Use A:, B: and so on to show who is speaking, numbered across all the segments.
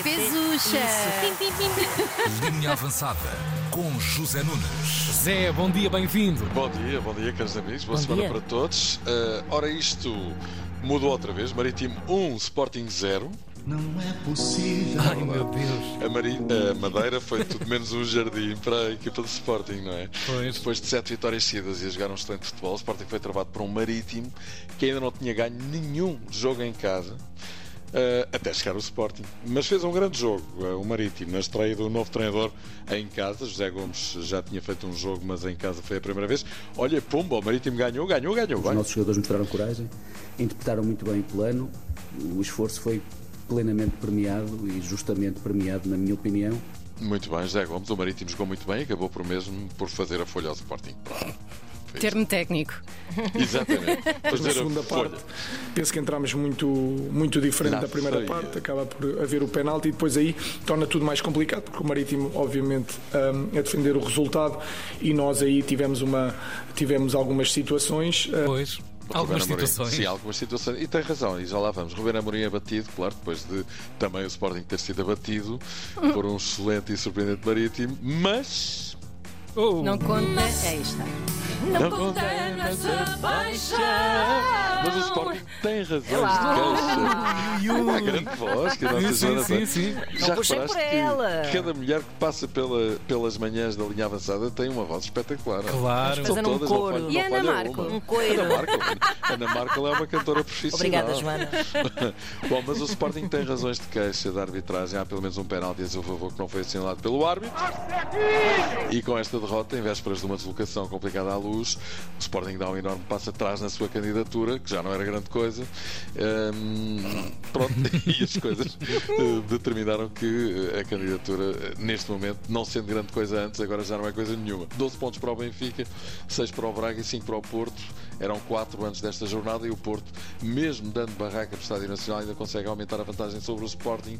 A: Zuxa.
B: Pim.
C: Linha avançada com José Nunes.
D: Zé, bom dia, bem-vindo.
E: Bom dia, bom dia, caros amigos. Boa
B: Bom
E: semana
B: dia.
E: para todos. Uh, ora, isto mudou outra vez. Marítimo 1, Sporting 0.
F: Não é possível.
D: Ai, meu Deus.
E: A, Mari- a Madeira foi tudo menos um jardim para a equipa do Sporting, não é?
D: Pois.
E: Depois de sete vitórias seguidas e a jogar um excelente futebol, o Sporting foi travado por um Marítimo que ainda não tinha ganho nenhum jogo em casa. Uh, até chegar o Sporting, mas fez um grande jogo. uh, o Marítimo, na estreia do novo treinador em casa. José Gomes já tinha feito um jogo, mas em casa foi a primeira vez. Olha, Pumba, o Marítimo ganhou, ganhou, ganhou.
G: Os
E: Vai.
G: nossos jogadores mostraram coragem, interpretaram muito bem o plano, o esforço foi plenamente premiado e justamente premiado, na minha opinião.
E: Muito bem, José Gomes, o Marítimo jogou muito bem e acabou por mesmo por fazer a folha ao Sporting. Pronto.
B: Termo técnico.
E: Exatamente.
H: Na segunda
E: folha.
H: parte, penso que entramos muito, muito diferente
E: Na
H: da primeira parte, acaba por haver o penalti e depois aí torna tudo mais complicado, porque o Marítimo, obviamente, hum, a defender o resultado e nós aí tivemos, uma, tivemos algumas situações. hum,
D: Pois, algumas situações.
E: Sim, algumas situações. E tem razão, e já lá vamos. Ruben Amorim abatido, claro, depois de também o Sporting ter sido abatido por um excelente e surpreendente Marítimo, mas.
D: Oh,
B: Não conta. Aí está.
E: Não condena essa baixa. Mas o Sporting tem razões de queixa. A grande voz que a nossa
D: Sim, sim,
E: Joana
D: sim, sim.
E: Já reparaste
B: por
E: que
B: ela.
E: cada mulher que passa pela- pelas manhãs da linha avançada tem uma voz espetacular.
D: Claro.
E: São
B: um
E: todas, não
B: coro.
E: falha-
B: E
E: não
B: a Ana Marco?
E: uma.
B: Um coiro.
E: Ana Marco, Ana Marco é uma cantora profissional.
B: Obrigada, Joana.
E: Bom, mas o Sporting tem razões de queixa da arbitragem. Há pelo menos um penalti a seu favor que não foi assinalado pelo árbitro. E com esta derrota, em vésperas de uma deslocação complicada à luz, o Sporting dá um enorme passo atrás na sua candidatura, que já não era grande coisa. Hum, pronto, e as coisas eh, determinaram que eh, a candidatura, eh, neste momento, não sendo grande coisa antes, agora já não é coisa nenhuma. 12 pontos para o Benfica, 6 para o Braga e 5 para o Porto. Eram 4 antes desta jornada e o Porto, mesmo dando barraca no Estádio Nacional, ainda consegue aumentar a vantagem sobre o Sporting,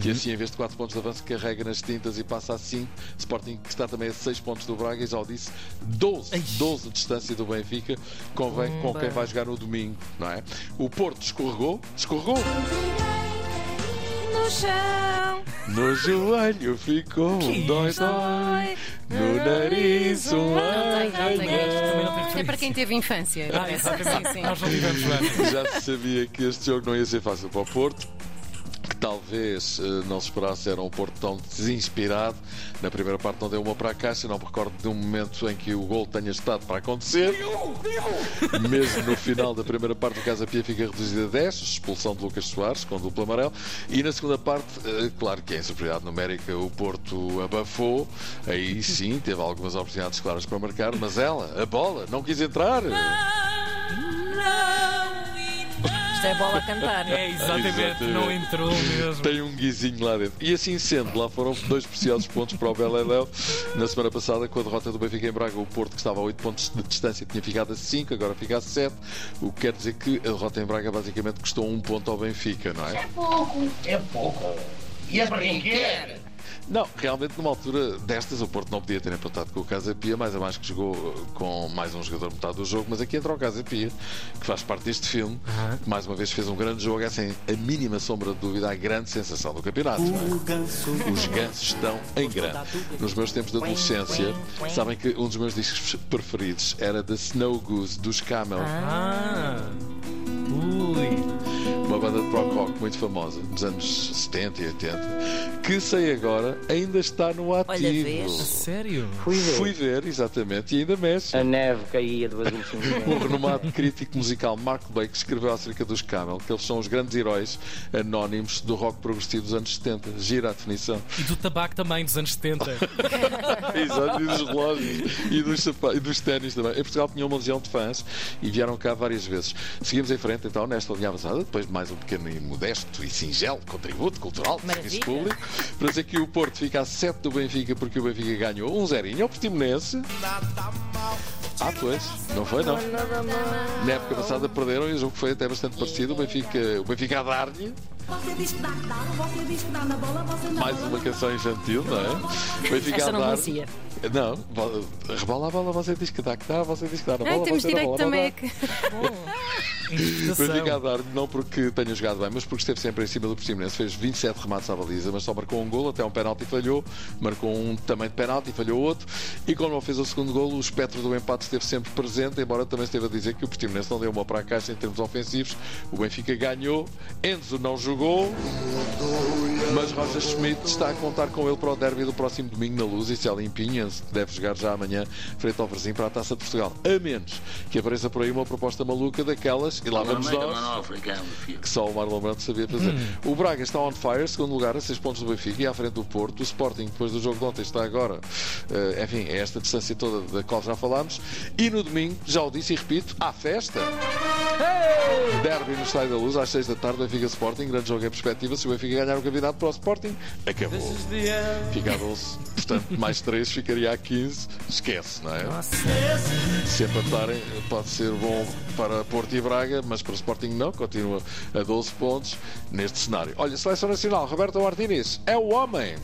E: que assim, em vez de 4 pontos de avanço, carrega nas tintas e passa a 5. Sporting que está também a 6 pontos do Braga e já o disse, 12, 12 de distância do Benfica, convém com quem vai jogar no domingo, não é? O Porto escorregou, escorregou,
B: No chão.
E: no joelho ficou um dói, dói, no nariz um
B: Não tem, não tem.
E: arranhão.
B: Isto é para quem teve infância.
D: Ah,
B: Sim,
D: exatamente.
B: sim.
D: Nós não tivemos.
E: Já se sabia que este jogo não ia ser fácil para o Porto. Talvez eh, não se esperasse era um Porto tão desinspirado. Na primeira parte não deu uma para a caixa. Não me recordo de um momento em que o gol tenha estado para acontecer. Mesmo no final da primeira parte, o Casa Pia fica reduzido a 10. Expulsão de Lucas Soares com duplo amarelo. E na segunda parte, eh, claro que em superioridade numérica, o Porto abafou. Aí sim, teve algumas oportunidades claras para marcar. Mas ela, a bola, não quis entrar.
B: Isto é bola a cantar.
D: É, exatamente,
E: Exatamente.
D: não entrou mesmo.
E: Tem um guizinho lá dentro. E assim sendo, lá foram dois preciosos pontos para o Beleléu. Na semana passada, com a derrota do Benfica em Braga, o Porto, que estava a 8 pontos de distância, tinha ficado a 5, agora fica a 7. O que quer dizer que a derrota em Braga basicamente custou um ponto ao Benfica, não é?
F: É pouco. E é para quem quer.
E: Não, realmente numa altura destas o Porto não podia ter empatado com o Casa Pia, mais a mais que jogou uh, com mais um jogador metade do jogo, mas aqui entra o Casa Pia, que faz parte deste filme, que mais uma vez fez um grande jogo, é sem a mínima sombra de dúvida a grande sensação do campeonato. não é? Os gansos estão em grande. Nos meus tempos de adolescência, sabem que um dos meus discos preferidos era The Snow Goose dos Camel,
D: Ah,
E: banda de rock rock muito famosa dos anos 70 e 80, que sei agora ainda está no ativo.
B: vês?
D: Sério?
E: Fui ver, exatamente, e ainda mexe.
I: A neve caía de vez em
E: O renomado crítico musical Mark Blake escreveu acerca dos Camel que eles são os grandes heróis anónimos do rock progressivo dos anos 70. Gira a definição.
D: E do tabaco também, dos anos 70.
E: Exato, e dos relógios e dos, e dos ténis também. Em Portugal tinha uma legião de fãs e vieram cá várias vezes. Seguimos em frente então nesta linha avançada, depois de mais um pequeno e modesto e singelo contributo cultural de serviço público, para dizer que o Porto fica a 7 do Benfica porque o Benfica ganhou um zerinho ao Portimonense. Ah, pois, não foi não. Na época passada perderam e o jogo foi até bastante parecido. O Benfica, o Benfica a dar-lhe
J: Você diz que dá, dá, você diz que dá na bola, você não.
E: mais uma canção infantil, não é? O Benfica a
B: não
E: dar
B: conhecia.
E: Não, rebola a bola, você diz que dá, que dá, você diz que dá. Na
B: Ai,
E: bola,
B: temos
E: você na
B: direito
E: bola,
B: também
E: dá.
B: a que.
E: Mas fica a dar, não porque tenha jogado bem, mas porque esteve sempre em cima do Portimonense. Fez 27 remates à baliza, mas só marcou um gol, até um penalti falhou. Marcou um também de penalti, falhou outro. E quando não fez o segundo gol, o espectro do empate esteve sempre presente, embora também esteve a dizer que o Portimonense não deu uma para a caixa em termos ofensivos. O Benfica ganhou, Enzo não jogou, mas Roger Schmidt está a contar com ele para o derby do próximo domingo na Luz e se Limpinhas deve jogar já amanhã frente ao Brasil para a Taça de Portugal. A menos que apareça por aí uma proposta maluca daquelas, e lá vamos nós que só o Marlon Brando sabia fazer. O Braga está on fire, segundo lugar, a 6 pontos do Benfica e à frente do Porto. O Sporting, depois do jogo de ontem, está agora. eh, enfim, é esta distância toda da qual já falámos. E no domingo, já o disse e repito, há festa. Derby no Estádio da Luz, às 6 da tarde, Benfica Sporting. Grande jogo em perspectiva. Se o Benfica ganhar o campeonato para o Sporting, acabou. Fica a 12. Portanto, mais 3 ficaria a 15. Esquece, não é?
D: Nossa.
E: Se empatarem, pode ser bom para Porto e Braga, mas para o Sporting não, continua a 12 pontos neste cenário. Olha, Seleção Nacional, Roberto Martínez é o homem.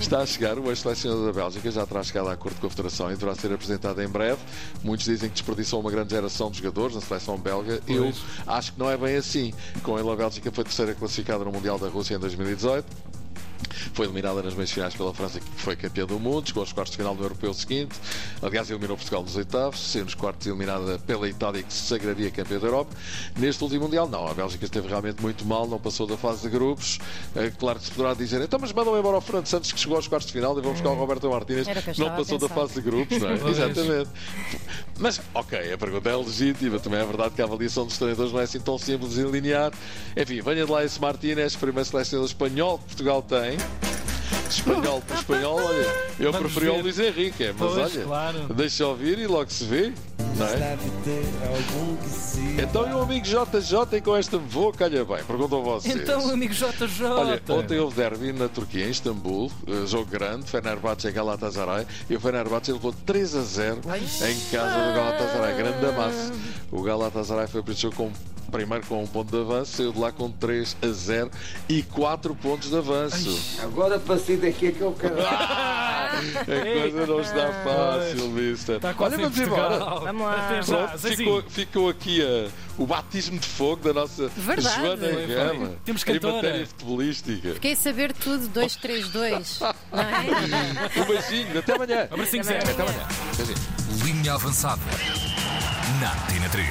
E: Está a chegar o ex-selecionador da Bélgica, já terá chegado à Corte de Confederação e deverá ser apresentado em breve. Muitos dizem que desperdiçou uma grande geração de jogadores na seleção belga. Eu
D: Pois.
E: acho que não é bem assim. Com ele, a Bélgica foi terceira classificada no Mundial da Rússia em 2018. Foi eliminada nas meias finais pela França, que foi campeã do mundo, chegou aos quartos de final no europeu seguinte. Aliás, eliminou Portugal nos oitavos, sendo nos quartos eliminada pela Itália, que se sagraria campeã da Europa. Neste último Mundial, não. A Bélgica esteve realmente muito mal, não passou da fase de grupos. É claro que se poderá dizer, então, mas mandam embora o Fernando Santos, que chegou aos quartos de final, e vão buscar o Roberto Martínez, não passou da fase de grupos, não é? Exatamente. Mas, ok, a pergunta é legítima. Também é verdade que a avaliação dos treinadores não é assim tão simples e linear. Enfim, venha de lá esse Martínez, primeiro selecionador espanhol que Portugal tem. Espanhol por espanhol, olha, eu
D: Vamos
E: preferi o
D: ver.
E: Luís Henrique, mas
D: Pois,
E: olha,
D: claro.
E: deixa ouvir e logo se vê, não é? Então e o amigo JJ com esta vou, calha bem, perguntam vocês.
D: Então, amigo JJ.
E: Olha, ontem houve derby na Turquia, em Istambul, eh, jogo grande, Fenerbahçe e Galatasaray, e o Fenerbahçe levou 3 a 0 em casa do Galatasaray, grande amasso. O Galatasaray foi para o jogo com primeiro com um ponto de avanço, saiu de lá com 3 a 0 e 4 pontos de avanço.
A: Agora passei daqui é que eu quero.
E: A coisa não está fácil, mister.
D: Está
E: Olha,
D: quase em
E: vamos embora.
B: Vamos lá.
D: Até
E: Pronto, ficou, ficou aqui a- o batismo de fogo da nossa
B: Verdade.
E: Joana
B: Foi,
D: foi.
E: Gama
D: Temos
E: em
D: cantora.
E: matéria futebolística.
B: Fiquei a saber tudo, 232. Não é?
E: Um beijinho, até amanhã.
D: Abracinho, Zé. Até amanhã.
C: Linha avançada. Na Tina 3.